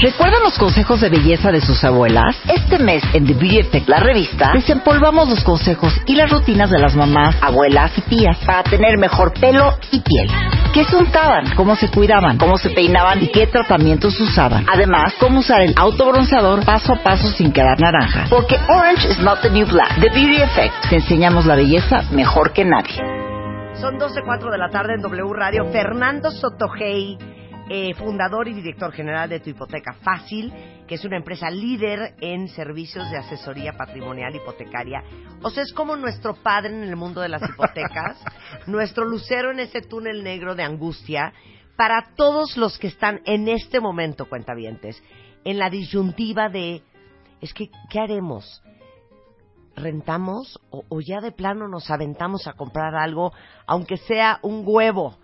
¿Recuerdan los consejos de belleza de sus abuelas? Este mes en The Beauty Effect, la revista, desempolvamos los consejos y las rutinas de las mamás, abuelas y tías para tener mejor pelo y piel. ¿Qué se untaban? ¿Cómo se cuidaban? ¿Cómo se peinaban? ¿Y qué tratamientos usaban? Además, cómo usar el autobronceador paso a paso sin quedar naranja. Porque orange is not the new black. The Beauty Effect. Te enseñamos la belleza mejor que nadie. Son 12.04 de la tarde en W Radio. Fernando Sotogey eh, fundador y director general de Tu Hipoteca Fácil, que es una empresa líder en servicios de asesoría patrimonial hipotecaria. O sea, es como nuestro padre en el mundo de las hipotecas, nuestro lucero en ese túnel negro de angustia, para todos los que están en este momento, cuentavientes, en la disyuntiva de, es que, ¿qué haremos? ¿Rentamos o, o ya de plano nos aventamos a comprar algo, aunque sea un huevo?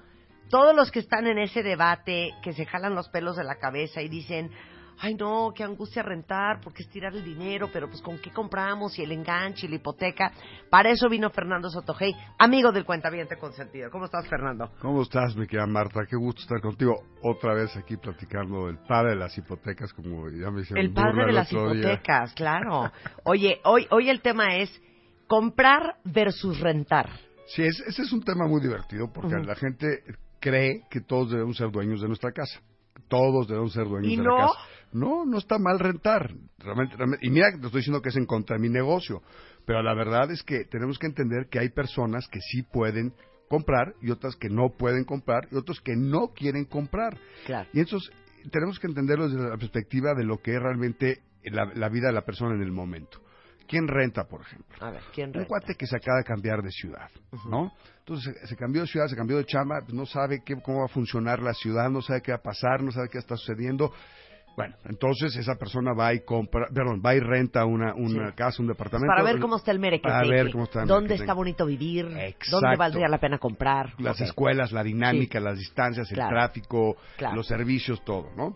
Todos los que están en ese debate, que se jalan los pelos de la cabeza y dicen, ay no, qué angustia rentar, porque es tirar el dinero, pero pues con qué compramos y el enganche y la hipoteca. Para eso vino Fernando Sotogey, amigo del cuentaviente consentido. ¿Cómo estás, Fernando? ¿Cómo estás, mi querida Marta? Qué gusto estar contigo otra vez aquí platicando del padre de las hipotecas, como ya me hicieron El padre de las hipotecas, claro. Oye, hoy, hoy el tema es comprar versus rentar. Sí, ese es un tema muy divertido porque la gente cree que todos debemos ser dueños de nuestra casa. Todos debemos ser dueños de la casa. No, no está mal rentar. Realmente, y mira, te estoy diciendo que es en contra de mi negocio. Pero la verdad es que tenemos que entender que hay personas que sí pueden comprar y otras que no pueden comprar y otros que no quieren comprar. Claro. Y entonces tenemos que entenderlo desde la perspectiva de lo que es realmente la vida de la persona en el momento. ¿Quién renta, por ejemplo? A ver, ¿quién renta? Un cuate que se acaba de cambiar de ciudad, ¿no? Entonces se, cambió de ciudad, se cambió de chamba, pues no sabe qué, cómo va a funcionar la ciudad, no sabe qué va a pasar, no sabe qué está sucediendo. Bueno, entonces esa persona va y compra, perdón, va y renta una, una casa, un departamento. Para ver cómo está el merequeteque. Para ver cómo está el Dónde está bonito vivir. Dónde valdría la pena comprar. Las escuelas, la dinámica, las distancias, el tráfico, los servicios, todo, ¿no?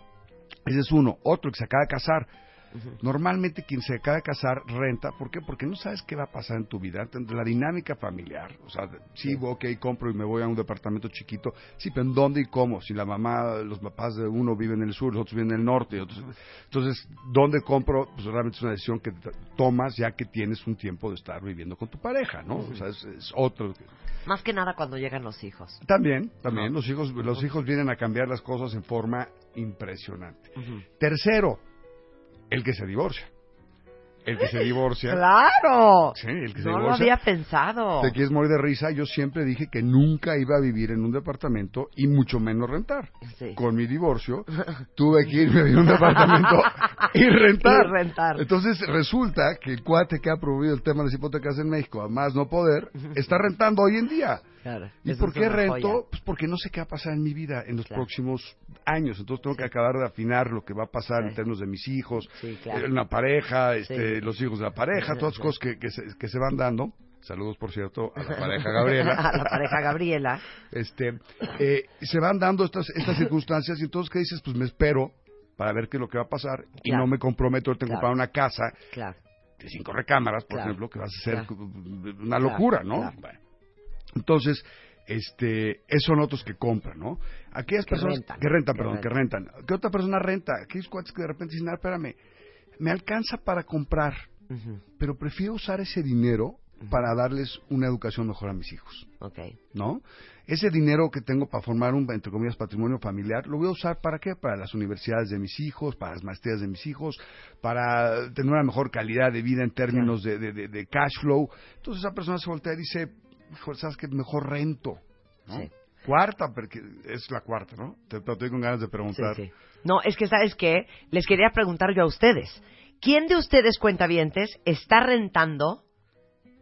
Ese es uno. Otro que se acaba de casar Normalmente quien se acaba de casar renta, ¿por qué? Porque no sabes qué va a pasar en tu vida, la dinámica familiar. O sea, sí, ok, compro y me voy a un departamento chiquito, sí, pero ¿en dónde y cómo? Si la mamá, los papás de uno viven en el sur, los otros viven en el norte. entonces, ¿dónde compro? Pues realmente es una decisión que tomas ya que tienes un tiempo de estar viviendo con tu pareja, ¿no? O sea, es, otro. Más que nada cuando llegan los hijos. También, también. Los hijos, los hijos vienen a cambiar las cosas en forma impresionante. Tercero, el que se divorcia. El que se divorcia. ¡Claro! Sí, el que se no divorcia. lo había pensado. Te quieres morir de risa. Yo siempre dije que nunca iba a vivir en un departamento y mucho menos rentar. Con mi divorcio, tuve que irme a vivir en un departamento y rentar. Y rentar. Entonces resulta que el cuate que ha promovido el tema de las hipotecas en México, a más no poder, está rentando hoy en día. ¿Y por qué rento? Pues porque no sé qué va a pasar en mi vida en los próximos años. Entonces tengo que acabar de afinar lo que va a pasar en términos de mis hijos, eh, una pareja, este, los hijos de la pareja, todas las cosas que, que, se, que se van dando. Saludos, por cierto, a la pareja Gabriela. a la pareja Gabriela. Este, eh, se van dando estas, estas circunstancias y entonces, ¿qué dices? Pues me espero para ver qué es lo que va a pasar y no me comprometo a comprar una casa de cinco recámaras, por ejemplo, que va a ser una locura, ¿no? Entonces, este, esos son otros que compran, ¿no? Aquellas personas que rentan, perdón, que rentan. ¿Qué otra persona renta? Aquellos cuates que de repente dicen, ah, espérame, me alcanza para comprar, pero prefiero usar ese dinero para darles una educación mejor a mis hijos. Okay. ¿No? Ese dinero que tengo para formar un, entre comillas, patrimonio familiar, lo voy a usar para qué? Para las universidades de mis hijos, para las maestrías de mis hijos, para tener una mejor calidad de vida en términos de, de, de, cash flow. Entonces esa persona se voltea y dice, ¿sabes qué? Mejor rento. Cuarta, porque es la cuarta, ¿no? Te, estoy con ganas de preguntar. No, es que, ¿sabes qué? Les quería preguntar yo a ustedes. ¿Quién de ustedes, cuentavientes, está rentando,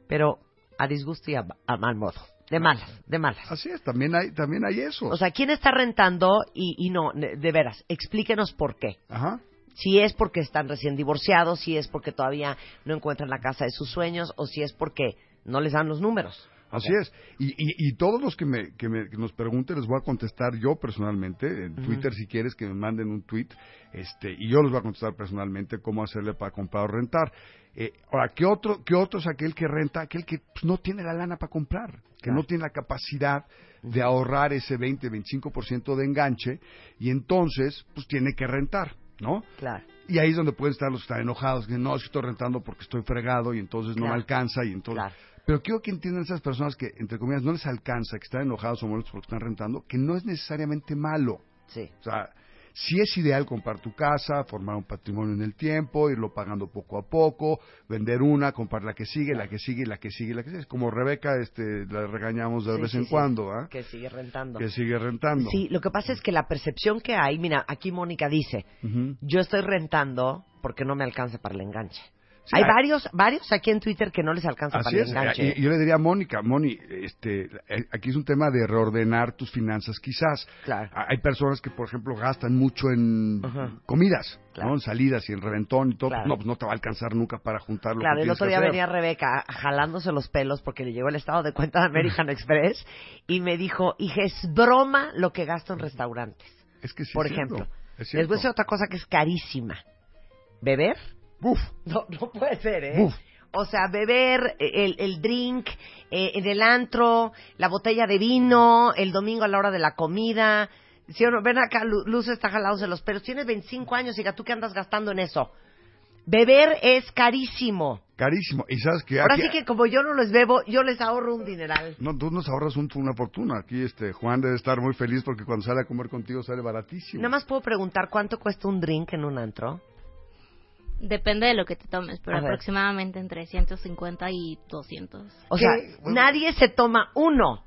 pero a disgusto y a, mal modo? De malas, de malas. Así es, también hay, también hay eso. O sea, ¿quién está rentando y, y no, de veras, explíquenos por qué? Ajá. Si es porque están recién divorciados, si es porque todavía no encuentran la casa de sus sueños, o si es porque no les dan los números. Así es. Y, y, todos los que, me, que, me, nos pregunten les voy a contestar yo personalmente. En Twitter, si quieres, que me manden un tweet. Este, y yo les voy a contestar personalmente cómo hacerle para comprar o rentar. Eh, ahora, ¿qué otro, ¿qué otro es aquel que renta? Aquel que pues, no tiene la lana para comprar, que no tiene la capacidad de ahorrar ese 20, 25% de enganche y entonces, pues tiene que rentar. ¿no? Claro. Y ahí es donde pueden estar los que están enojados, que no, es que estoy rentando porque estoy fregado y entonces no me alcanza y entonces... Claro. Pero quiero que entiendan esas personas que, entre comillas, no les alcanza, que están enojados o molestos porque están rentando, que no es necesariamente malo. Sí. O sea, si es ideal comprar tu casa, formar un patrimonio en el tiempo, irlo pagando poco a poco, vender una, comprar la que sigue, la que sigue, la que sigue, la que sigue. Como Rebeca, este, la regañamos de vez en cuando, ¿ah? Que sigue rentando. Que sigue rentando. Sí, lo que pasa es que la percepción que hay, mira, aquí Mónica dice, yo estoy rentando porque no me alcanza para el enganche hay, varios, varios aquí en Twitter que no les alcanza para el enganche. Y, yo le diría a Mónica, Moni, este, eh, aquí es un tema de reordenar tus finanzas, quizás. Claro. Hay personas que, por ejemplo, gastan mucho en comidas, en salidas y en reventón y todo. No, pues no te va a alcanzar nunca para juntarlo. Claro, el otro día venía Rebeca jalándose los pelos porque le llegó el estado de cuenta de American Express y me dijo, hija, es broma lo que gasto en restaurantes. Es que sí. Por ejemplo. Les voy a decir otra cosa que es carísima. Beber Buf. No, no puede ser, ¿eh? O sea, beber el, el drink eh, en el antro, la botella de vino, el domingo a la hora de la comida. Si uno, ven acá, Luz está jalado de los pelos. Tienes 25 años, y ¿tú qué andas gastando en eso? Beber es carísimo. Carísimo. Y sabes que Ahora sí que como yo no les bebo, yo les ahorro un dineral. No, tú nos ahorras una fortuna. Aquí este Juan debe estar muy feliz porque cuando sale a comer contigo sale baratísimo. Nada más puedo preguntar cuánto cuesta un drink en un antro. Depende de lo que te tomes, pero aproximadamente entre 150 y 200. O sea, nadie se toma uno.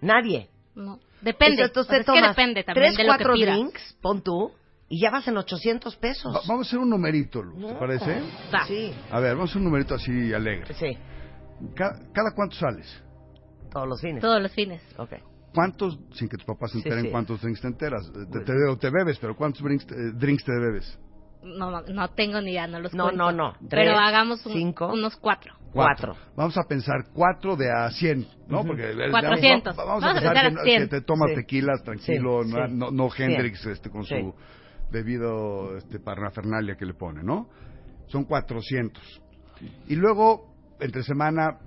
Nadie. No. Depende. Entonces, es que depende también de lo que pidas. drinks, pon tú, y ya vas en 800 pesos. vamos a hacer un numerito, ¿te parece? Sí. A ver, vamos a hacer un numerito así alegre. Sí. ¿Cada, cuánto sales? Todos los fines. Todos los fines. Ok. ¿Cuántos, sin que tus papás se enteren cuántos drinks te enteras? Te, te, bebes, pero ¿cuántos drinks, eh, drinks te bebes? No, no tengo ni idea, no los no, No, no, no. Pero hagamos unos cuatro. cuatro. Vamos a pensar cuatro de a cien, ¿no? Porque 400. vamos, a pensar que, te tomas tequilas tranquilo, no, no, Hendrix este, con su debido este, parnafernalia que le pone, ¿no? Son 400. Y luego, entre semana...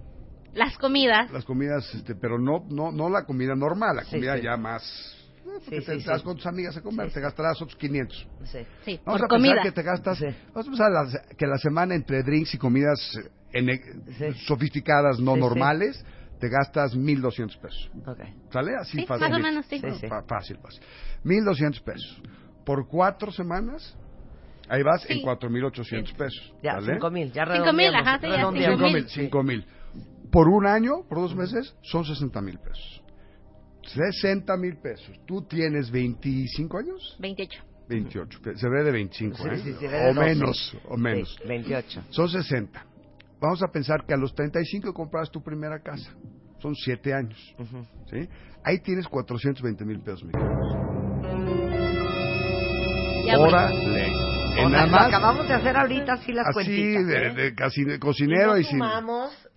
Las comidas. Las comidas, este, pero no, no, no la comida normal, la comida ya más porque te sí, con tus amigas a comer, te gastarás otros 500. Sí, Vamos a pensar que te gastas, vamos a pensar que la semana entre drinks y comidas e, sofisticadas, no normales, te gastas 1.200 pesos. Okay. ¿Sale? Así fácil. Más o menos, sí. Fácil, fácil. 1.200 pesos. Por cuatro semanas, ahí vas en 4.800 pesos. Ya, 5.000, ya 5.000, ajá, sí, ya 5.000. 5.000. Por un año, por dos meses, son 60.000 pesos. 60 mil pesos. ¿Tú tienes 25 años? 28. 28. Se ve de 25, sí, ¿eh? Sí, se ve o, menos, o menos, 28. Son 60. Vamos a pensar que a los 35 compras tu primera casa. Son 7 años. ¿sí? Ahí tienes 420 mil pesos. Órale. En nada más, acabamos de hacer ahorita así las así de, ¿eh? de, casi de cocinero y, no y sin...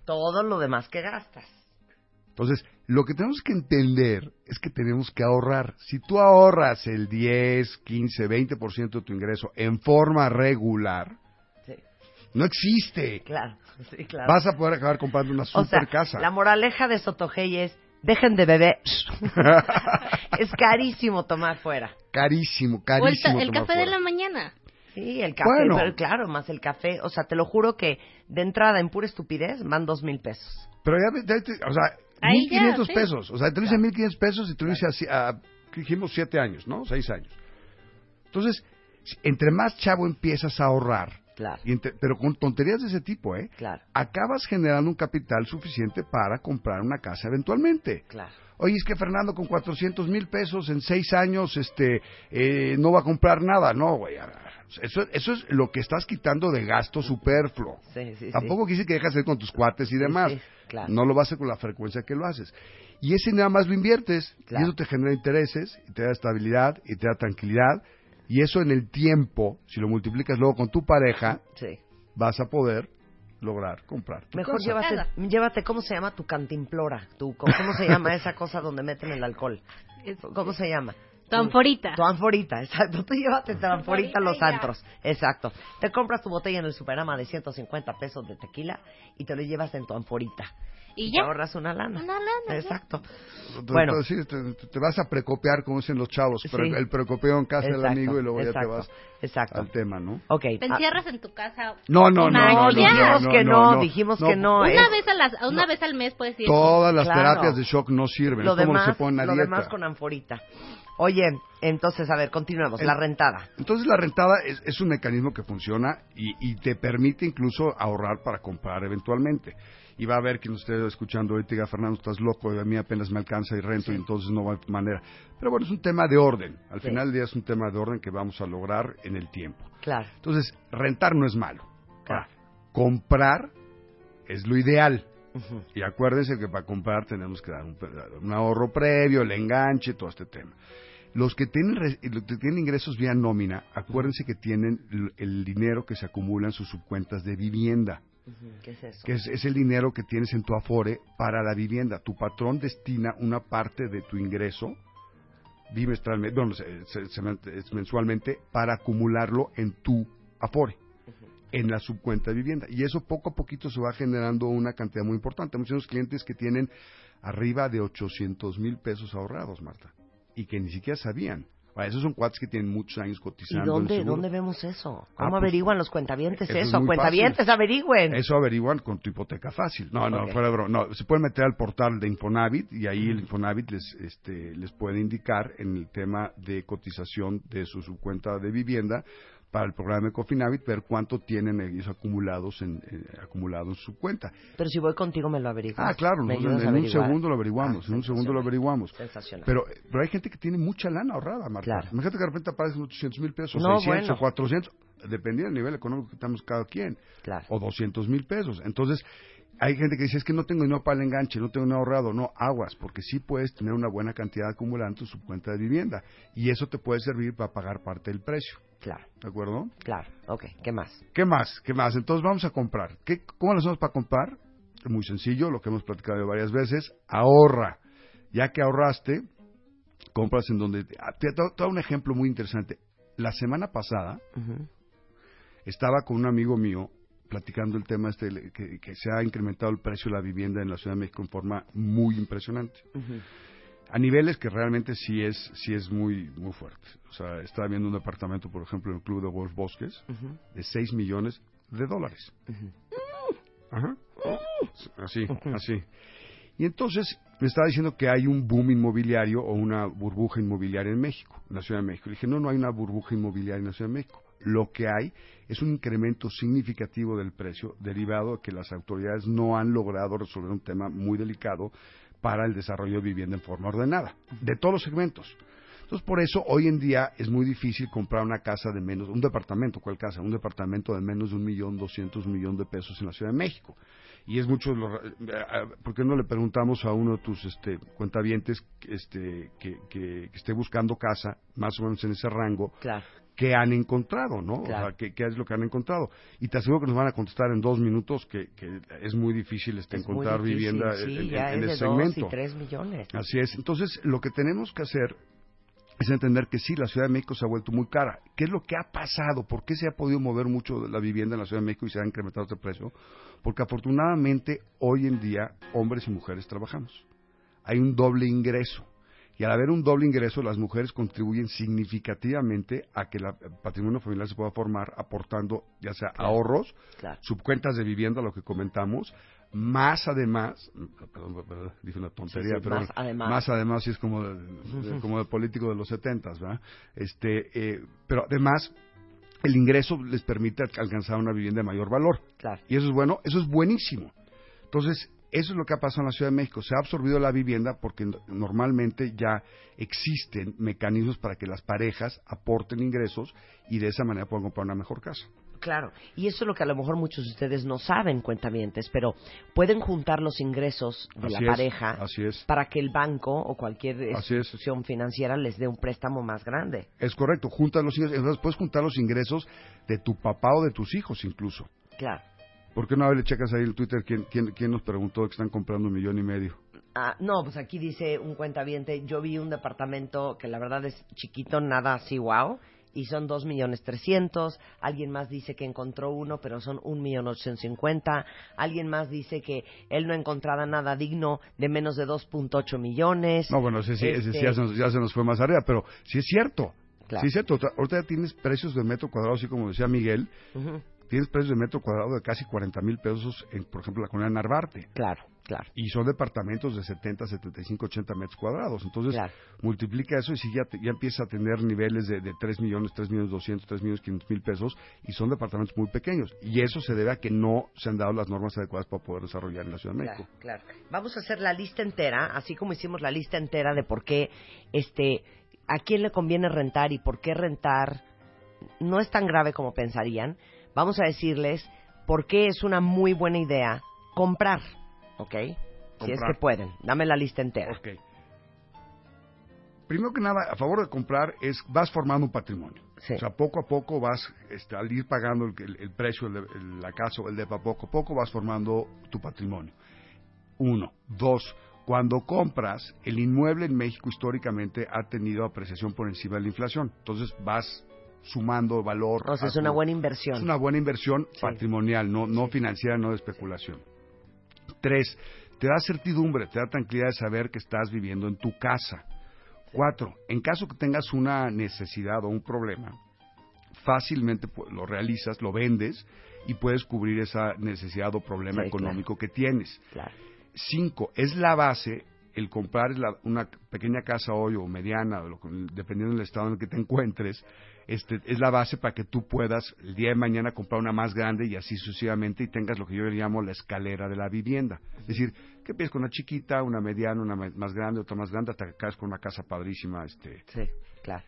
todo lo demás que gastas. Entonces, lo que tenemos que entender es que tenemos que ahorrar. Si tú ahorras el 10, 15, 20% de tu ingreso en forma regular, no existe. Claro, sí, claro. Vas a poder acabar comprando una super casa. La moraleja de Sotogey es, dejen de beber. es carísimo tomar fuera. Carísimo, carísimo. el, café de la mañana. Sí, el café, pero claro, más el café. O sea, te lo juro que de entrada en pura estupidez van dos mil pesos. Pero ya, o sea, 1.500 pesos. O sea, te lo hice 1.500 pesos y te lo hice a, dijimos, 7 años, ¿no? 6 años. Entonces, entre más chavo empiezas a ahorrar, claro. pero con tonterías de ese tipo, ¿eh? Claro. Acabas generando un capital suficiente para comprar una casa eventualmente. Claro. Oye, es que Fernando con 400 mil pesos en 6 años este, eh, no va a comprar nada. No, güey. Eso, eso es lo que estás quitando de gasto superfluo. Sí, sí, Tampoco quise que dejas de ir con tus cuates y demás. No lo vas a hacer con la frecuencia que lo haces. Y ese nada más lo inviertes. Y eso te genera intereses, y te da estabilidad, y te da tranquilidad. Y eso en el tiempo, si lo multiplicas luego con tu pareja, vas a poder lograr comprar. Mejor Llévate, llévate, ¿cómo se llama tu cantimplora? Tu, ¿Cómo se llama esa cosa donde meten el alcohol? ¿Cómo se llama? Tu anforita. Tu anforita, exacto. Tú llévate tu anforita a los antros. Exacto. Te compras tu botella en el Superama de 150 pesos de tequila y te lo llevas en tu anforita. Y ya. Te ahorras una lana. Una lana. Exacto. Bueno. Sí, te, vas a precopear, como dicen los chavos. Pero el precopeo en casa del amigo y luego ya te vas exacto. al tema, ¿no? Ok. Te encierras en tu casa. No, no, no. no, dijimos que no, dijimos que no. Una, vez, a una vez al mes puedes ir. Todas las terapias de shock no sirven. Lo demás, se pone a Lo demás con anforita. Oye, entonces, a ver, continuemos. la rentada. Entonces, la rentada es, un mecanismo que funciona y, y, te permite incluso ahorrar para comprar eventualmente y va a ver quien usted escuchando ahorita diga, Fernando, estás loco, a mí apenas me alcanza y rento y entonces no va a manera. Pero bueno, es un tema de orden. Al final del día es un tema de orden que vamos a lograr en el tiempo. Claro. Entonces, rentar no es malo. Claro. comprar es lo ideal. Y acuérdense que para comprar tenemos que dar un, ahorro previo, el enganche, todo este tema. Los que tienen, los que tienen ingresos vía nómina, acuérdense que tienen el dinero que se acumula en sus subcuentas de vivienda. ¿Qué es eso? Que es, el dinero que tienes en tu afore para la vivienda. Tu patrón destina una parte de tu ingreso bimestralmente, bueno, mensualmente para acumularlo en tu afore, en la subcuenta de vivienda. Y eso poco a poquito se va generando una cantidad muy importante. Muchos clientes que tienen arriba de 800 mil pesos ahorrados, Marta, y que ni siquiera sabían esos son cuates que tienen muchos años cotizando. ¿Y dónde, dónde vemos eso? Ah, ¿Cómo pues, averiguan los cuentavientes eso? Cuentavientes, averigüen. Eso averiguan con tu hipoteca fácil. No, no, fuera de No, se puede meter al portal de Infonavit y ahí el Infonavit les, este, les puede indicar en el tema de cotización de su subcuenta de vivienda para el programa de Cofinavit ver cuánto tienen ellos acumulados en, acumulados en su cuenta. Pero si voy contigo me lo averiguas. Ah, claro, en, un segundo lo averiguamos, ah, en un segundo lo averiguamos. Sensacional. Pero, pero hay gente que tiene mucha lana ahorrada, Marta. Claro. Imagínate que de repente aparecen 800 mil pesos, o 600 o 400, dependiendo del nivel económico que estamos cada quien. Claro. O 200 mil pesos. Entonces, hay gente que dice, es que no tengo dinero para el enganche, no tengo dinero ahorrado. No, aguas, porque sí puedes tener una buena cantidad acumulada en tu cuenta de vivienda. Y eso te puede servir para pagar parte del precio. Claro. ¿De acuerdo? Claro. Ok, ¿qué más? ¿Qué más? ¿Qué más? Entonces vamos a comprar. ¿Qué, ¿Cómo lo hacemos para comprar? Muy sencillo, lo que hemos platicado varias veces. Ahorra. Ya que ahorraste, compras en donde... Ah, te un ejemplo muy interesante. La semana pasada estaba con un amigo mío platicando el tema este que, se ha incrementado el precio de la vivienda en la Ciudad de México en forma muy impresionante. A niveles que realmente sí es sí es muy muy fuerte. O sea, estaba viendo un departamento, por ejemplo, en el Club de Wolf Bosques, de 6 millones de dólares. Ajá. Así, así. Y entonces me estaba diciendo que hay un boom inmobiliario o una burbuja inmobiliaria en México, en la Ciudad de México. Le dije, no, no hay una burbuja inmobiliaria en la Ciudad de México lo que hay es un incremento significativo del precio derivado de que las autoridades no han logrado resolver un tema muy delicado para el desarrollo de vivienda en forma ordenada, de todos los segmentos. Entonces, por eso hoy en día es muy difícil comprar una casa de menos, un departamento, ¿cuál casa? Un departamento de menos de un millón doscientos millones de pesos en la Ciudad de México. Y es mucho, eh, ¿por qué no le preguntamos a uno de tus este, cuentavientes este, que, que, esté buscando casa, más o menos en ese rango, claro qué han encontrado, ¿no? O sea, ¿qué, es lo que han encontrado. Y te aseguro que nos van a contestar en dos minutos que, es muy difícil este, encontrar vivienda en, ese segmento. y tres millones. Así es. Entonces, lo que tenemos que hacer es entender que sí, la Ciudad de México se ha vuelto muy cara. ¿Qué es lo que ha pasado? ¿Por qué se ha podido mover mucho la vivienda en la Ciudad de México y se ha incrementado este precio? Porque afortunadamente hoy en día hombres y mujeres trabajamos. Hay un doble ingreso. Y al haber un doble ingreso, las mujeres contribuyen significativamente a que el patrimonio familiar se pueda formar aportando ya sea ahorros, subcuentas de vivienda, lo que comentamos, más además, perdón, dije una tontería, pero más además, más además sí es como de, como de político de los setentas, ¿verdad? Este, eh, pero además el ingreso les permite alcanzar una vivienda de mayor valor. Y eso es bueno, eso es buenísimo. Entonces, eso es lo que ha pasado en la Ciudad de México. Se ha absorbido la vivienda porque normalmente ya existen mecanismos para que las parejas aporten ingresos y de esa manera puedan comprar una mejor casa. Claro, y eso es lo que a lo mejor muchos de ustedes no saben, cuentavientes, pero pueden juntar los ingresos de la pareja para que el banco o cualquier institución financiera les dé un préstamo más grande. Es correcto, juntas los ingresos, entonces puedes juntar los ingresos de tu papá o de tus hijos incluso. Claro. ¿Por qué no le checas ahí el Twitter quién, quién, quién nos preguntó que están comprando un millón y medio? Ah, no, pues aquí dice un cuentaviente, yo vi un departamento que la verdad es chiquito, nada así wow, y son dos millones trescientos. Alguien más dice que encontró uno, pero son un millón ochocientos cincuenta. Alguien más dice que él no encontraba nada digno de menos de 2.8 millones. No, bueno, ese, sí, ese sí ya, se nos, ya, se nos, fue más arriba, pero sí es cierto. Sí es cierto. Ahorita tienes precios de metro cuadrado, así como decía Miguel. Tienes precios de metro cuadrado de casi 40 mil pesos, en, por ejemplo, la colonia Narvarte. Claro. Claro. Y son departamentos de 70, 75, 80 metros cuadrados. Entonces, multiplica eso y si ya, ya empieza a tener niveles de, de 3 millones, 3 millones 200, 3 millones 500 mil pesos y son departamentos muy pequeños. Y eso se debe a que no se han dado las normas adecuadas para poder desarrollar en la Ciudad de México. Claro, claro. Vamos a hacer la lista entera, así como hicimos la lista entera de por qué, este, a quién le conviene rentar y por qué rentar no es tan grave como pensarían. Vamos a decirles por qué es una muy buena idea comprar. ¿ok? Si es que pueden. Dame la lista entera. Ok. Primero que nada, a favor de comprar, es vas formando un patrimonio. Sí. O sea, poco a poco vas, este, al ir pagando el, precio de la casa o el DEPA, poco a poco vas formando tu patrimonio. Uno. Dos. Cuando compras, el inmueble en México históricamente ha tenido apreciación por encima de la inflación. Entonces vas sumando valor. O sea, es una buena inversión. Es una buena inversión patrimonial, no, no financiera, no de especulación. Tres, te da certidumbre, te da tranquilidad de saber que estás viviendo en tu casa. Cuatro, en caso que tengas una necesidad o un problema, fácilmente lo realizas, lo vendes y puedes cubrir esa necesidad o problema económico que tienes. Cinco, es la base el comprar una pequeña casa hoy o mediana, dependiendo del estado en el que te encuentres, este, es la base para que tú puedas el día de mañana comprar una más grande y así sucesivamente y tengas lo que yo le llamo la escalera de la vivienda. Es decir, que empiezas con una chiquita, una mediana, una más grande, otra más grande, hasta que caes con una casa padrísima. Este, sí, claro.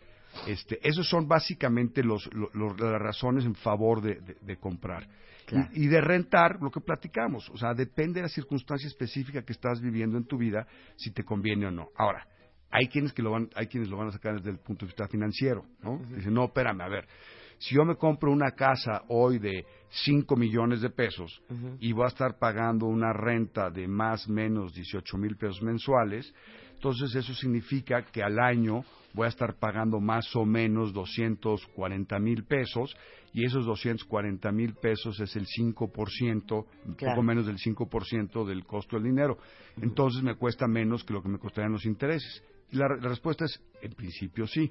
Este, esos son básicamente los, las razones en favor de, comprar. Y, de rentar, lo que platicamos. O sea, depende de la circunstancia específica que estás viviendo en tu vida, si te conviene o no. Ahora, hay quienes que lo van, hay quienes lo van a sacar desde el punto de vista financiero, ¿no? Dicen, no, espérame, a ver, si yo me compro una casa hoy de 5 millones de pesos y voy a estar pagando una renta de más o menos 18 mil pesos mensuales, entonces eso significa que al año voy a estar pagando más o menos 240 mil pesos y esos 240 mil pesos es el 5%, un poco menos del 5% del costo del dinero. Entonces me cuesta menos que lo que me costarían los intereses. La, respuesta es, en principio sí.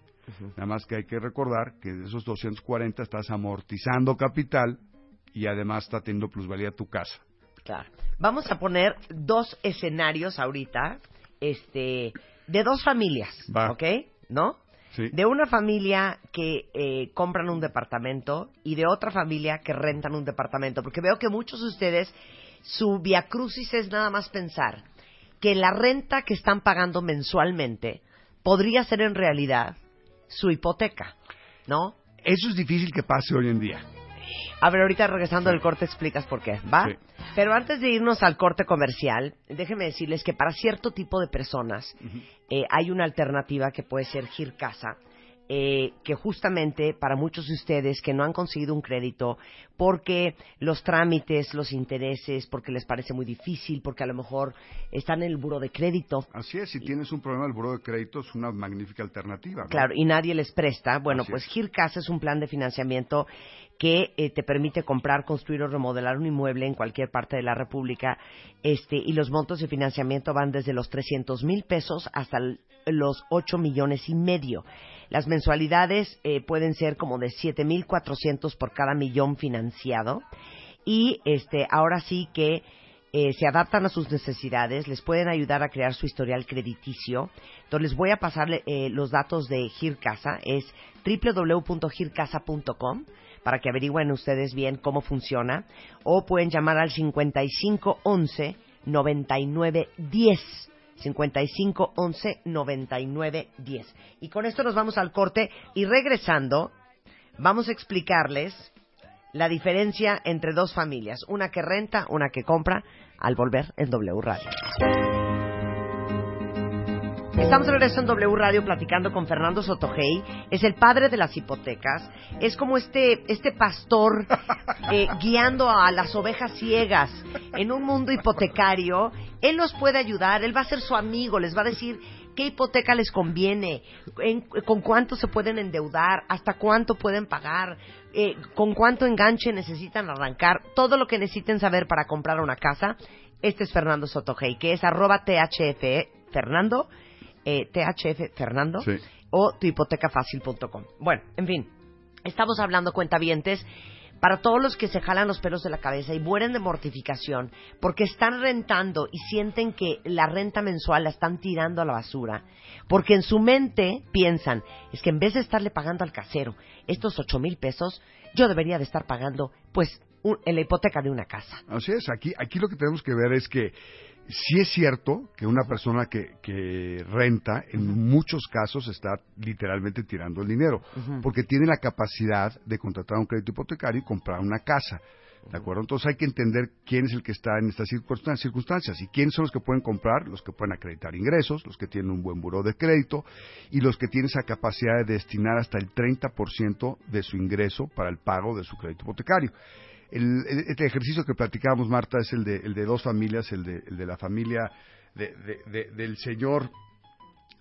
Nada más que hay que recordar que de esos 240 estás amortizando capital y además está teniendo plusvalía tu casa. Claro. Vamos a poner dos escenarios ahorita, este, de dos familias, ¿ok? ¿No? Sí. De una familia que eh, compran un departamento y de otra familia que rentan un departamento, porque veo que muchos de ustedes su viacrucis es nada más pensar que la renta que están pagando mensualmente podría ser en realidad su hipoteca, ¿no? Eso es difícil que pase hoy en día. A ver, ahorita regresando del corte explicas por qué, ¿va? Pero antes de irnos al corte comercial, déjenme decirles que para cierto tipo de personas eh, hay una alternativa que puede ser Gircasa, eh, que justamente para muchos de ustedes que no han conseguido un crédito porque los trámites, los intereses, porque les parece muy difícil, porque a lo mejor están en el buro de crédito. Así es, si tienes un problema del buro de crédito es una magnífica alternativa. Claro, y nadie les presta. Bueno, pues Gircasa es un plan de financiamiento que eh, te permite comprar, construir o remodelar un inmueble en cualquier parte de la República, este, y los montos de financiamiento van desde los 300 mil pesos hasta los 8 millones y medio. Las mensualidades eh, pueden ser como de 7.400 por cada millón financiado y este ahora sí que eh, se adaptan a sus necesidades, les pueden ayudar a crear su historial crediticio. Entonces les voy a pasar los datos de Gircasa, es www.gircasa.com para que averigüen ustedes bien cómo funciona o pueden llamar al 5511 9910 55 11 99 10. Y con esto nos vamos al corte y regresando vamos a explicarles la diferencia entre dos familias, una que renta, una que compra, al volver en W Radio. Estamos de regreso en W Radio platicando con Fernando Sotogey. Es el padre de las hipotecas. Es como este, este pastor eh, guiando a las ovejas ciegas en un mundo hipotecario. Él los puede ayudar, él va a ser su amigo, les va a decir qué hipoteca les conviene, con cuánto se pueden endeudar, hasta cuánto pueden pagar, eh, con cuánto enganche necesitan arrancar, todo lo que necesiten saber para comprar una casa. Este es Fernando Sotogey, que es arroba THF Fernando eh, THF Fernando o tuhipotecafacil.com. Bueno, en fin, estamos hablando cuentavientes para todos los que se jalan los pelos de la cabeza y mueren de mortificación porque están rentando y sienten que la renta mensual la están tirando a la basura, porque en su mente piensan, es que en vez de estarle pagando al casero estos ocho mil pesos, yo debería de estar pagando, pues, en la hipoteca de una casa. Así es, aquí, aquí lo que tenemos que ver es que sí es cierto que una persona que, que renta, en muchos casos, está literalmente tirando el dinero, porque tiene la capacidad de contratar un crédito hipotecario y comprar una casa. ¿De acuerdo? Entonces hay que entender quién es el que está en estas circunstancias y quiénes son los que pueden comprar, los que pueden acreditar ingresos, los que tienen un buen buró de crédito y los que tienen esa capacidad de destinar hasta el 30% de su ingreso para el pago de su crédito hipotecario. El, este ejercicio que platicábamos, Marta, es el de, el de dos familias, el de, el de la familia del señor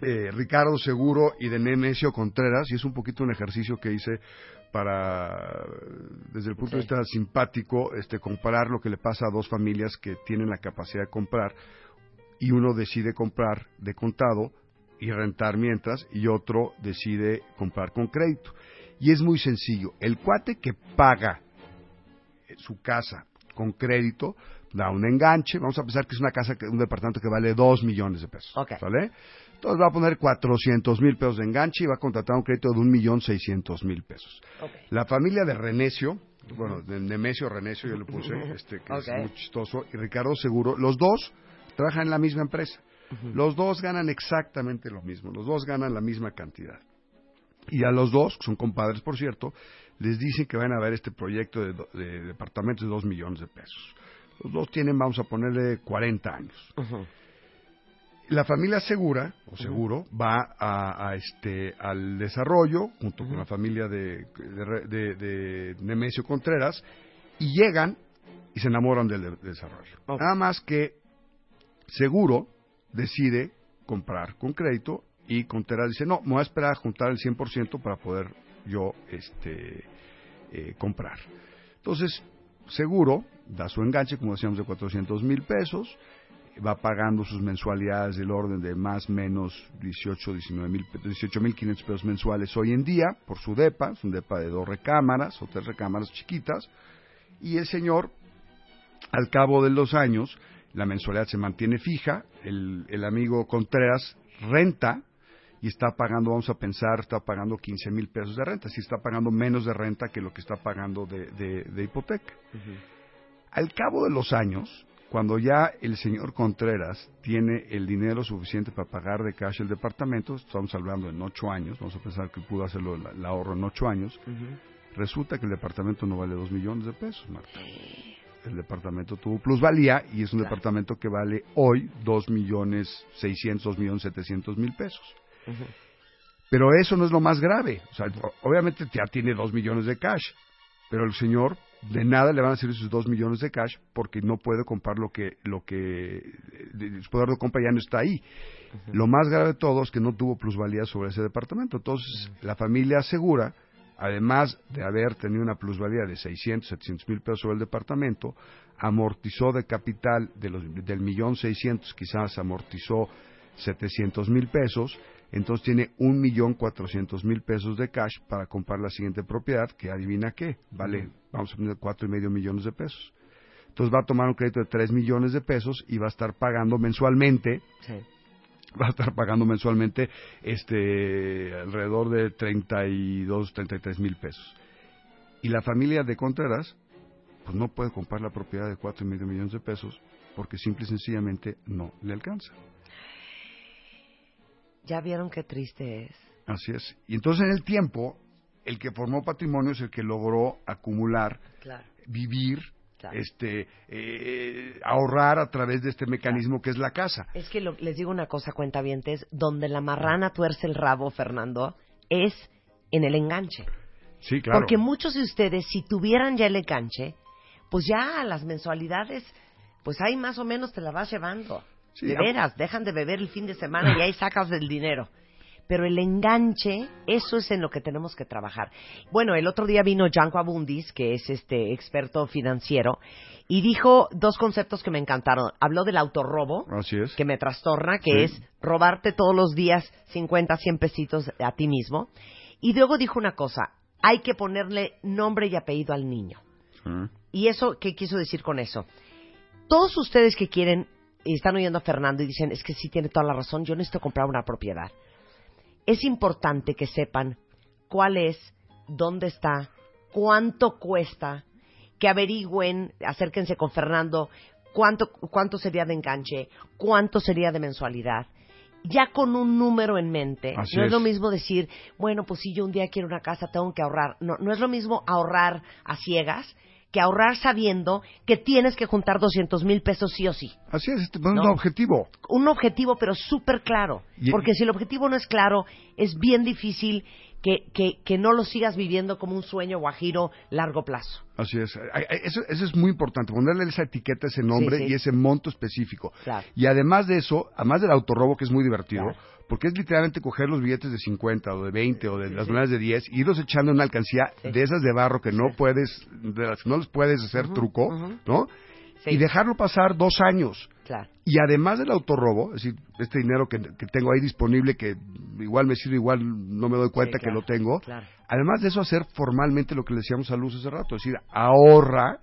eh, Ricardo Seguro y de Nemesio Contreras, y es un poquito un ejercicio que hice para, desde el punto de vista simpático, este, comparar lo que le pasa a dos familias que tienen la capacidad de comprar y uno decide comprar de contado y rentar mientras y otro decide comprar con crédito. Y es muy sencillo. El cuate que paga su casa con crédito, da un enganche, vamos a pensar que es una casa, un departamento que vale 2 millones de pesos. ¿Vale? Entonces va a poner 400 mil pesos de enganche y va a contratar un crédito de un millón seiscientos mil pesos. La familia de Renecio, bueno, de Nemesio Renecio yo le puse, este, que es muy chistoso, y Ricardo Seguro, los dos trabajan en la misma empresa. Los dos ganan exactamente lo mismo, los dos ganan la misma cantidad. Y a los dos, que son compadres por cierto, les dicen que van a ver este proyecto de, departamentos de 2 millones de pesos. Los dos tienen, vamos a ponerle, 40 años. La familia Segura, o Seguro, va a, este, al desarrollo, junto con la familia de, de, Nemesio Contreras, y llegan y se enamoran del, desarrollo. Nada más que Seguro decide comprar con crédito y Contreras dice, no, me voy a esperar a juntar el 100% para poder yo este, eh, comprar. Entonces, seguro, da su enganche, como decíamos, de 400 mil pesos, va pagando sus mensualidades del orden de más o menos 18, 19 mil, 18 mil 500 pesos mensuales hoy en día por su DEPA, es un DEPA de dos recámaras o tres recámaras chiquitas, y el señor, al cabo de los años, la mensualidad se mantiene fija, el, el amigo Contreras renta y está pagando, vamos a pensar, está pagando 15 mil pesos de renta, si está pagando menos de renta que lo que está pagando de, hipoteca. Al cabo de los años, cuando ya el señor Contreras tiene el dinero suficiente para pagar de cash el departamento, estamos hablando en ocho años, vamos a pensar que pudo hacerlo el, ahorro en ocho años, resulta que el departamento no vale dos millones de pesos, Marta. El departamento tuvo plusvalía y es un departamento que vale hoy dos millones seiscientos, dos millones setecientos mil pesos. Pero eso no es lo más grave. O sea, obviamente ya tiene dos millones de cash, pero el señor de nada le van a servir esos dos millones de cash porque no puede comprar lo que, lo que, su poder de compra ya no está ahí. Lo más grave de todo es que no tuvo plusvalía sobre ese departamento. Entonces, la familia asegura, además de haber tenido una plusvalía de 600, 700 mil pesos sobre el departamento, amortizó de capital de los, del millón seiscientos, quizás amortizó 700 mil pesos entonces tiene un millón cuatrocientos mil pesos de cash para comprar la siguiente propiedad, que adivina qué, vale, vamos a poner cuatro y medio millones de pesos. Entonces va a tomar un crédito de tres millones de pesos y va a estar pagando mensualmente, va a estar pagando mensualmente este alrededor de 32, 33 mil pesos. Y la familia de Contreras, pues no puede comprar la propiedad de cuatro y medio millones de pesos porque simple y sencillamente no le alcanza. Ya vieron qué triste es. Así es. Y entonces en el tiempo, el que formó patrimonio es el que logró acumular, vivir este eh, ahorrar a través de este mecanismo que es la casa. Es que les digo una cosa, cuentavientes, donde la marrana tuerce el rabo, Fernando, es en el enganche. Sí, claro. Porque muchos de ustedes, si tuvieran ya el enganche, pues ya las mensualidades, pues ahí más o menos te la vas llevando. De veras, dejan de beber el fin de semana y ahí sacas del dinero. Pero el enganche, eso es en lo que tenemos que trabajar. Bueno, el otro día vino Janko Abundis, que es este experto financiero, y dijo dos conceptos que me encantaron. Habló del autorrobo, que me trastorna, que es robarte todos los días 50, 100 pesitos a ti mismo. Y luego dijo una cosa, hay que ponerle nombre y apellido al niño. ¿Y eso qué quiso decir con eso? Todos ustedes que quieren y están oyendo a Fernando y dicen, es que sí tiene toda la razón, yo necesito comprar una propiedad es importante que sepan cuál es, dónde está, cuánto cuesta, que averigüen, acérquense con Fernando, cuánto, cuánto sería de enganche, cuánto sería de mensualidad. Ya con un número en mente, no es. lo mismo decir, bueno, pues si yo un día quiero una casa, tengo que ahorrar. No, no es lo mismo ahorrar a ciegas que ahorrar sabiendo que tienes que juntar 200 mil pesos sí o sí. Así es, este, un objetivo. Un objetivo, pero súper claro. Porque si el objetivo no es claro, es bien difícil que, que, que, no lo sigas viviendo como un sueño guajiro largo plazo. Así es. Eso, eso es muy importante, ponerle esa etiqueta, ese nombre y ese monto específico. Y además de eso, además del autorrobo, que es muy divertido, porque es literalmente coger los billetes de 50 o de 20 o de las monedas de 10 y irlos echando en una alcancía de esas de barro que no puedes, de las que no les puedes hacer truco, ¿no? Y dejarlo pasar dos años. Y además del autorrobo, es decir, este dinero que, tengo ahí disponible, que igual me sirve, igual no me doy cuenta que lo tengo. Además de eso, hacer formalmente lo que le decíamos a Luz hace rato, es decir, ahorra,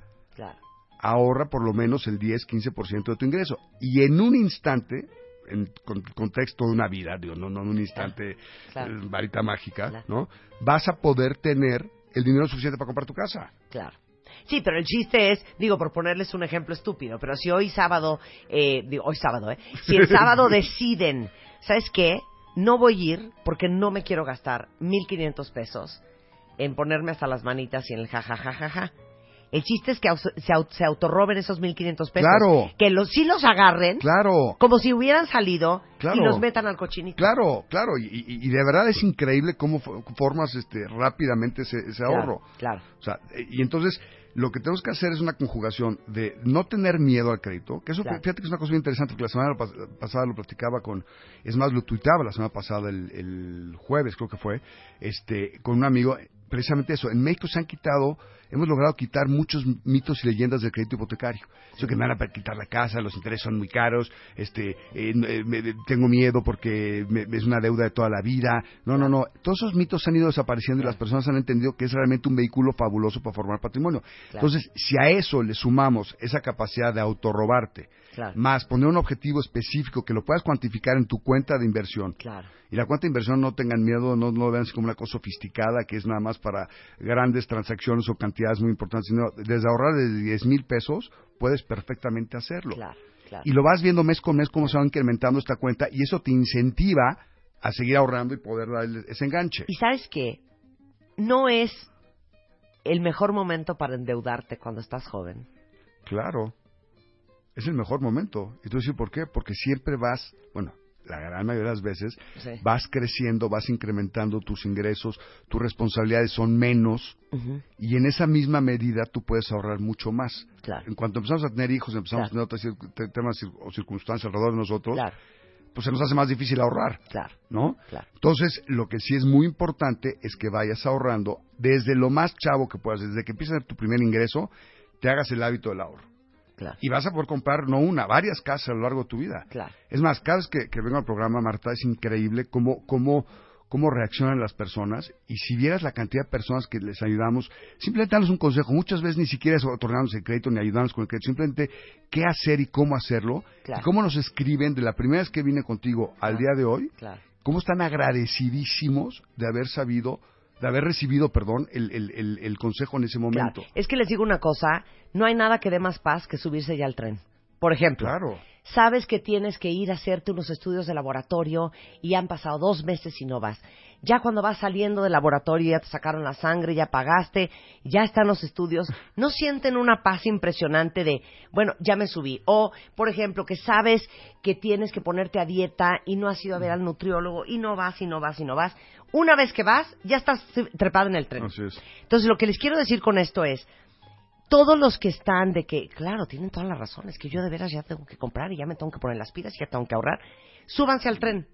ahorra por lo menos el 10-15% de tu ingreso. Y en un instante, en contexto de una vida, digo, no, no en un instante, eh, varita mágica, ¿no? Vas a poder tener el dinero suficiente para comprar tu casa. Claro. Sí, pero el chiste es, digo, por ponerles un ejemplo estúpido, pero si hoy sábado, eh, digo, hoy sábado, ¿eh? Si el sábado deciden, ¿sabes qué? No voy a ir porque no me quiero gastar 1.500 pesos en ponerme hasta las manitas y en el jajajajaja. El chiste es que se, autorroben esos 1.500 pesos. Claro. Que los, sí los agarren. Claro. Como si hubieran salido y los metan al cochinito. Claro, claro. Y, de verdad es increíble cómo formas este, rápidamente ese, ahorro. Claro. O sea, y entonces lo que tenemos que hacer es una conjugación de no tener miedo al crédito, que eso fíjate que es una cosa muy interesante, porque la semana pasada lo platicaba con, es más, lo tuitaba la semana pasada, el, el jueves creo que fue, este, con un amigo, precisamente eso, en México se han quitado hemos logrado quitar muchos mitos y leyendas del crédito hipotecario. Eso que me van a quitar la casa, los intereses son muy caros, este, eh, eh, tengo miedo porque es una deuda de toda la vida. No, no, no. Todos esos mitos han ido desapareciendo y las personas han entendido que es realmente un vehículo fabuloso para formar patrimonio. Entonces, si a eso le sumamos esa capacidad de autorrobarte, más poner un objetivo específico que lo puedas cuantificar en tu cuenta de inversión. Y la cuenta de inversión no tengan miedo, no, no lo vean como una cosa sofisticada que es nada más para grandes transacciones o cantidades muy importantes, sino desde ahorrar de 10 mil pesos puedes perfectamente hacerlo. Y lo vas viendo mes con mes cómo se va incrementando esta cuenta y eso te incentiva a seguir ahorrando y poder dar ese enganche. Y sabes qué, no es el mejor momento para endeudarte cuando estás joven. Claro es el mejor momento. Y tú dices, ¿por qué? Porque siempre vas, bueno, la gran mayoría de las veces, vas creciendo, vas incrementando tus ingresos, tus responsabilidades son menos, y en esa misma medida tú puedes ahorrar mucho más. En cuanto empezamos a tener hijos, empezamos a tener otros temas o circunstancias alrededor de nosotros, pues se nos hace más difícil ahorrar. ¿No? Entonces, lo que sí es muy importante es que vayas ahorrando desde lo más chavo que puedas, desde que empieces tu primer ingreso, te hagas el hábito del ahorro. Y vas a poder comprar no una, varias casas a lo largo de tu vida. Es más, cada vez que, vengo al programa, Marta, es increíble cómo, cómo, cómo reaccionan las personas. Y si vieras la cantidad de personas que les ayudamos, simplemente darles un consejo. Muchas veces ni siquiera es otorgarnos el crédito ni ayudarnos con el crédito. Simplemente qué hacer y cómo hacerlo. Y cómo nos escriben de la primera vez que vine contigo al día de hoy. Cómo están agradecidísimos de haber sabido de haber recibido, perdón, el, el, el, consejo en ese momento. Es que les digo una cosa, no hay nada que dé más paz que subirse ya al tren. Por ejemplo, sabes que tienes que ir a hacerte unos estudios de laboratorio y han pasado dos meses y no vas. Ya cuando vas saliendo del laboratorio, ya te sacaron la sangre, ya pagaste, ya están los estudios, no sienten una paz impresionante de, bueno, ya me subí. O, por ejemplo, que sabes que tienes que ponerte a dieta y no has ido a ver al nutriólogo y no vas y no vas y no vas. Una vez que vas, ya estás trepado en el tren. Entonces, lo que les quiero decir con esto es, todos los que están de que, claro, tienen todas las razones, que yo de veras ya tengo que comprar y ya me tengo que poner las pilas y ya tengo que ahorrar, súbanse al tren.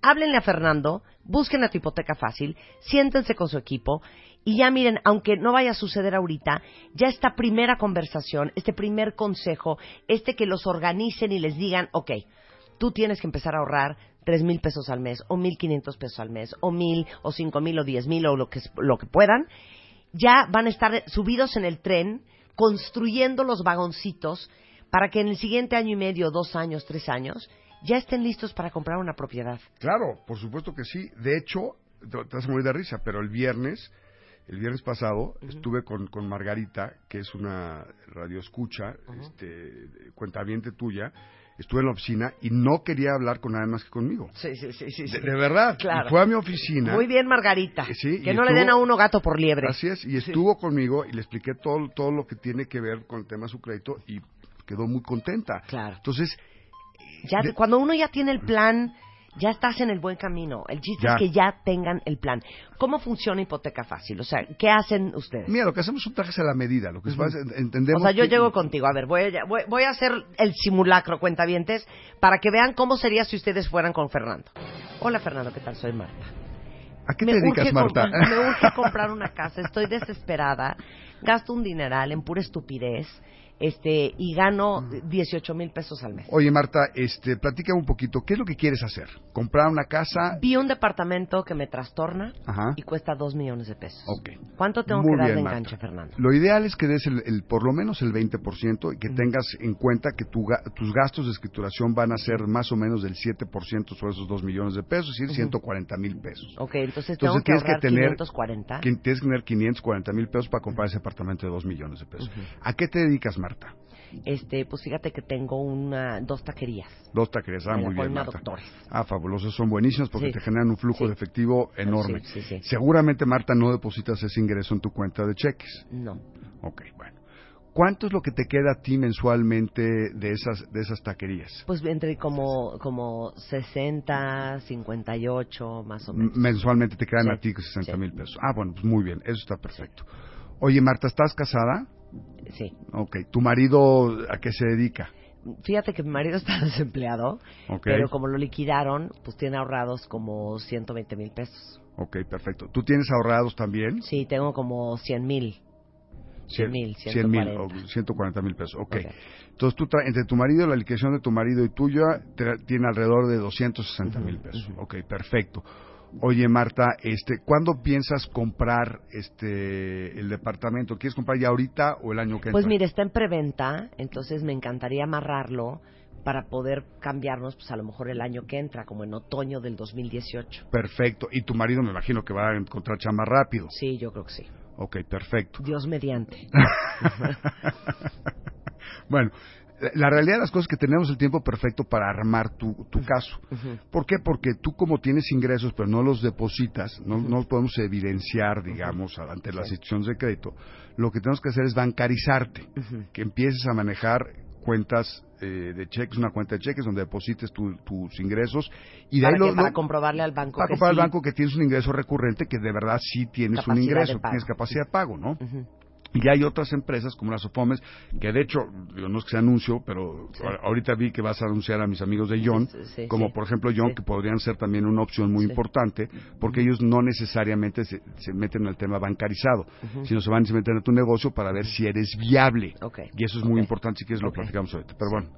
Háblenle a Fernando, busquen a tu hipoteca fácil, siéntense con su equipo y ya miren, aunque no vaya a suceder ahorita, ya esta primera conversación, este primer consejo, este que los organicen y les digan, ok, tú tienes que empezar a ahorrar tres mil pesos al mes, o mil quinientos pesos al mes, o mil, o cinco mil, o diez mil, o lo que, lo que puedan, ya van a estar subidos en el tren, construyendo los vagoncitos para que en el siguiente año y medio, dos años, tres años, ya estén listos para comprar una propiedad. Claro, por supuesto que sí. De hecho, te vas a morir de risa, pero el viernes, el viernes pasado, estuve con, con Margarita, que es una radioescucha, este, cuentaviente tuya, estuve en la oficina y no quería hablar con nadie más que conmigo. Sí, sí, sí. sí, De, verdad. Claro. fue a mi oficina. Muy bien, Margarita. Eh, que no le den a uno gato por liebre. Así es, y estuvo conmigo y le expliqué todo, todo lo que tiene que ver con el tema de su crédito y quedó muy contenta. Claro. Entonces... Ya, cuando uno ya tiene el plan ya estás en el buen camino. El chiste es que ya tengan el plan. ¿Cómo funciona Hipoteca Fácil? O sea, ¿qué hacen ustedes? Mira, lo que hacemos es un traje a la medida. Lo que entendemos o sea, yo llego contigo. A ver, voy a, voy, a hacer el simulacro, cuentavientes, para que vean cómo sería si ustedes fueran con Fernando. Hola, Fernando, ¿qué tal? Soy Marta. ¿A qué te dedicas, Marta? Me urge comprar una casa. Estoy desesperada. Gasto un dineral en pura estupidez este y gano 18 mil pesos al mes. Oye, Marta, este, platica un poquito, ¿qué es lo que quieres hacer? ¿Comprar una casa? Vi un departamento que me trastorna y cuesta 2 millones de pesos. Ok. ¿Cuánto tengo que dar de enganche, Fernando? Lo ideal es que des el, por lo menos el 20% y que tengas en cuenta que tu, tus gastos de escrituración van a ser más o menos del 7% sobre esos 2 millones de pesos, es decir, 140 mil pesos. Ok, entonces, tengo que ahorrar que tener, 540. tienes que tener 540 mil pesos para comprar ese apartamento de 2 millones de pesos. ¿A qué te dedicas, Marta? Este, pues fíjate que tengo una, dos taquerías. Dos taquerías, ah, muy bien. Marta. Ah, fabulosos, son buenísimas porque te generan un flujo de efectivo enorme. Seguramente, Marta, no depositas ese ingreso en tu cuenta de cheques. No. Ok, bueno. ¿Cuánto es lo que te queda a ti mensualmente de esas de esas taquerías? Pues entre como como 60, 58 más o menos. mensualmente te quedan a ti 60 mil pesos. Ah, bueno, pues muy bien, eso está perfecto. Oye, Marta, ¿estás casada? Sí. Ok. ¿Tu marido a qué se dedica? Fíjate que mi marido está desempleado, pero como lo liquidaron, pues tiene ahorrados como 120 mil pesos. Ok, perfecto. ¿Tú tienes ahorrados también? Sí, tengo como 100 mil. 100 mil, 100 mil, 140 mil pesos, ok. Entonces, tú entre tu marido, la liquidación de tu marido y tuya, tiene alrededor de 260 mil pesos. Ok, perfecto. Oye, Marta, este, ¿cuándo piensas comprar este el departamento? ¿Quieres comprar ya ahorita o el año que pues entra? Pues mire, está en preventa, entonces me encantaría amarrarlo para poder cambiarnos, pues a lo mejor el año que entra, como en otoño del 2018. Perfecto. Y tu marido me imagino que va a encontrar chamba rápido. Sí, yo creo que sí. Ok, perfecto. Dios mediante. bueno, la realidad de las cosas es que tenemos el tiempo perfecto para armar tu, caso. ¿Por qué? Porque tú como tienes ingresos pero no los depositas, no, los podemos evidenciar, digamos, ante las instituciones de crédito, lo que tenemos que hacer es bancarizarte, que empieces a manejar cuentas eh, de cheques, una cuenta de cheques donde deposites tus ingresos y de ahí para comprobarle al banco para comprobar al banco que tienes un ingreso recurrente que de verdad sí tienes un ingreso, tienes capacidad de pago, ¿no? Y hay otras empresas como las OFOMES, que de hecho, no es que se anuncio, pero ahorita vi que vas a anunciar a mis amigos de John, como por ejemplo John, que podrían ser también una opción muy importante, porque ellos no necesariamente se, meten en el tema bancarizado, sino se van a meter en tu negocio para ver si eres viable. Y eso es muy importante, si quieres lo platicamos ahorita. Pero bueno,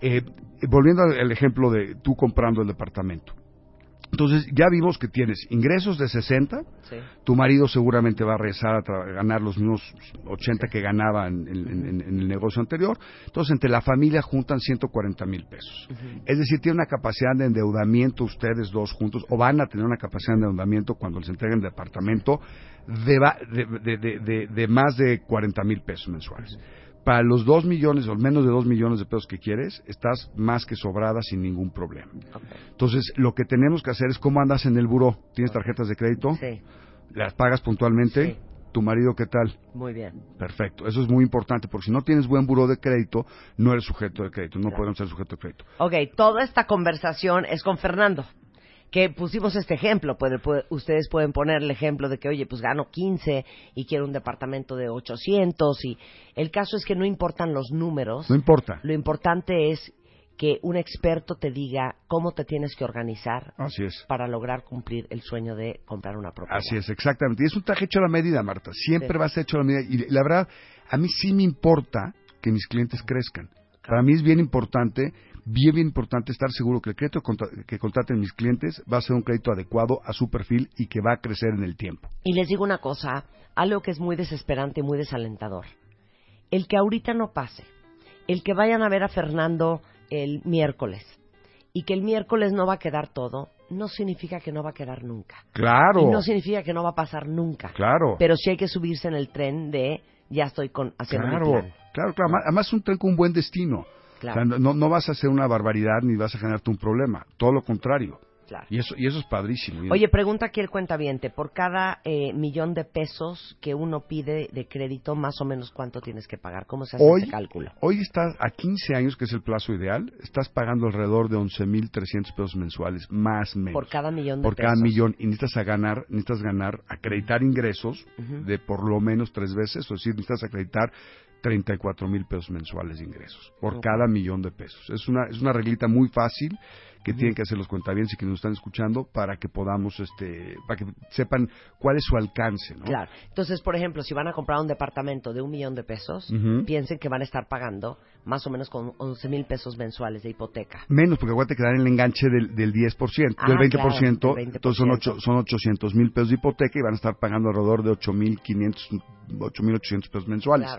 eh, volviendo al ejemplo de tú comprando el departamento. Entonces ya vimos que tienes ingresos de 60, tu marido seguramente va a regresar a ganar los mismos 80 que ganaba en, el negocio anterior, entonces entre la familia juntan 140 mil pesos. Es decir, tiene una capacidad de endeudamiento ustedes dos juntos, o van a tener una capacidad de endeudamiento cuando se entreguen el departamento de, de, de más de 40 mil pesos mensuales. Para los dos millones o menos de dos millones de pesos que quieres, estás más que sobrada sin ningún problema. Entonces, lo que tenemos que hacer es cómo andas en el buró. ¿Tienes tarjetas de crédito? Sí. ¿Las pagas puntualmente? ¿Tu marido qué tal? Muy bien. Perfecto. Eso es muy importante, porque si no tienes buen buró de crédito, no eres sujeto de crédito. No podemos ser sujeto de crédito. Ok, toda esta conversación es con Fernando que pusimos este ejemplo, ustedes pueden poner el ejemplo de que, oye, pues gano 15 y quiero un departamento de 800 y el caso es que no importan los números. No importa. Lo importante es que un experto te diga cómo te tienes que organizar Así es. para lograr cumplir el sueño de comprar una propiedad. Así es, exactamente. Y es un traje hecho a la medida, Marta. Siempre va a ser hecho a la medida. Y la verdad, a mí sí me importa que mis clientes crezcan. Para mí es bien importante bien, bien importante estar seguro que el crédito que contraten mis clientes va a ser un crédito adecuado a su perfil y que va a crecer en el tiempo. Y les digo una cosa, algo que es muy desesperante y muy desalentador. El que ahorita no pase, el que vayan a ver a Fernando el miércoles y que el miércoles no va a quedar todo, no significa que no va a quedar nunca. Claro. Y no significa que no va a pasar nunca. Claro. Pero sí hay que subirse en el tren de ya estoy con, haciendo claro, mi plan. Claro, claro. Además es un tren con un buen destino no, no, vas a hacer una barbaridad ni vas a generarte un problema. Todo lo contrario. Y, eso, y eso es padrísimo. Oye, pregunta aquí el cuentaviente. Por cada eh, millón de pesos que uno pide de crédito, más o menos cuánto tienes que pagar. ¿Cómo se hace ese cálculo? Hoy estás a 15 años, que es el plazo ideal, estás pagando alrededor de 11.300 pesos mensuales, más menos. Por cada millón de Por cada millón. Y necesitas a ganar, necesitas ganar, acreditar ingresos de por lo menos tres veces. O decir, necesitas acreditar 34 mil pesos mensuales de ingresos por cada millón de pesos. Es una, es una reglita muy fácil que tienen que hacer los cuentavientes y que nos están escuchando para que podamos, este, para que sepan cuál es su alcance, ¿no? Claro. Entonces, por ejemplo, si van a comprar un departamento de un millón de pesos, piensen que van a estar pagando más o menos con 11 mil pesos mensuales de hipoteca. Menos, porque acuérdate que dan el enganche del, del 10%, ah, del 20%, entonces son, ocho, son 800 mil pesos de hipoteca y van a estar pagando alrededor de 8.500, 8.800 pesos mensuales.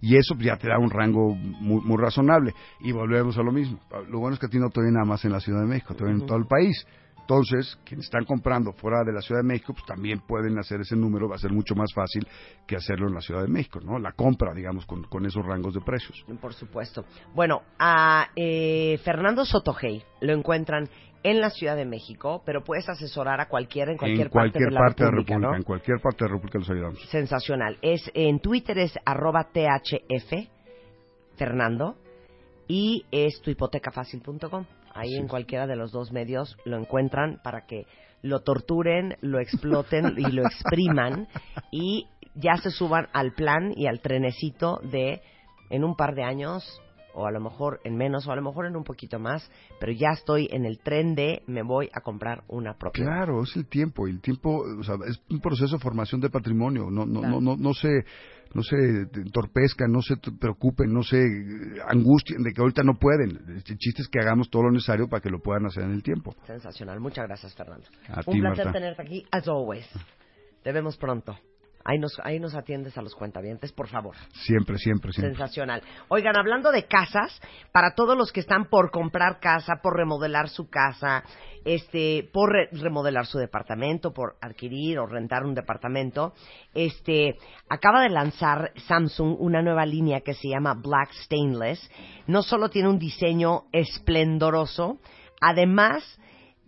Y eso ya te da un rango muy, muy razonable. Y volvemos a lo mismo. Lo bueno es que a ti no te viene nada más en la Ciudad de México, te viene en todo el país. Entonces, quienes están comprando fuera de la Ciudad de México, pues también pueden hacer ese número, va a ser mucho más fácil que hacerlo en la Ciudad de México, ¿no? La compra, digamos, con, con esos rangos de precios. Por supuesto. Bueno, a eh, Fernando Sotogey lo encuentran en la Ciudad de México, pero puedes asesorar a cualquiera en cualquier, parte, de la, República, ¿no? En cualquier parte de la República los ayudamos. Sensacional. Es en Twitter es arroba thf Fernando y es tuhipotecafacil.com. Ahí en cualquiera de los dos medios lo encuentran para que lo torturen, lo exploten y lo expriman y ya se suban al plan y al trenecito de en un par de años o a lo mejor en menos o a lo mejor en un poquito más, pero ya estoy en el tren de me voy a comprar una propiedad. Claro, es el tiempo, el tiempo, o sea, es un proceso de formación de patrimonio, no no no no, no se no se entorpezcan, no se preocupen, no se angustien de que ahorita no pueden. El chiste es que hagamos todo lo necesario para que lo puedan hacer en el tiempo. Sensacional. Muchas gracias, Fernando. Un placer tenerte aquí, as always. Te vemos pronto. Ahí nos, ahí nos atiendes a los cuentavientes, por favor. Siempre, siempre, siempre. Sensacional. Oigan, hablando de casas, para todos los que están por comprar casa, por remodelar su casa, este, por remodelar su departamento, por adquirir o rentar un departamento, este, acaba de lanzar Samsung una nueva línea que se llama Black Stainless. No solo tiene un diseño esplendoroso, además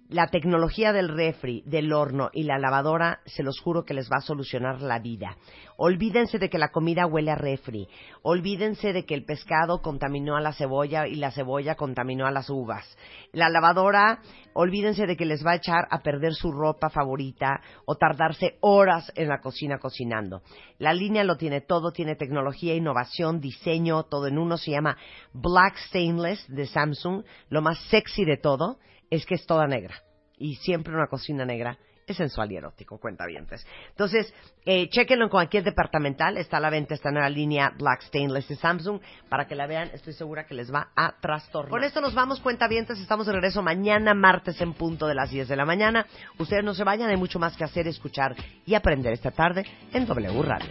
la tecnología del refri, del horno y la lavadora, se los juro que les va a solucionar la vida. Olvídense de que la comida huele a refri. Olvídense de que el pescado contaminó a la cebolla y la cebolla contaminó a las uvas. La lavadora, olvídense de que les va a echar a perder su ropa favorita o tardarse horas en la cocina cocinando. La línea lo tiene todo, tiene tecnología, innovación, diseño, todo en uno. Se llama Black Stainless de Samsung. Lo más sexy de todo es que es toda negra. Y siempre una cocina negra es sensual y erótico, cuenta bien. Entonces, eh, chequenlo en cualquier departamental. Está a la venta esta nueva línea Black Stainless de Samsung. Para que la vean, estoy segura que les va a trastornar. Con esto nos vamos, cuenta Estamos de regreso mañana, martes, en punto de las 10 de la mañana. Ustedes no se vayan, hay mucho más que hacer, escuchar y aprender esta tarde en W Radio.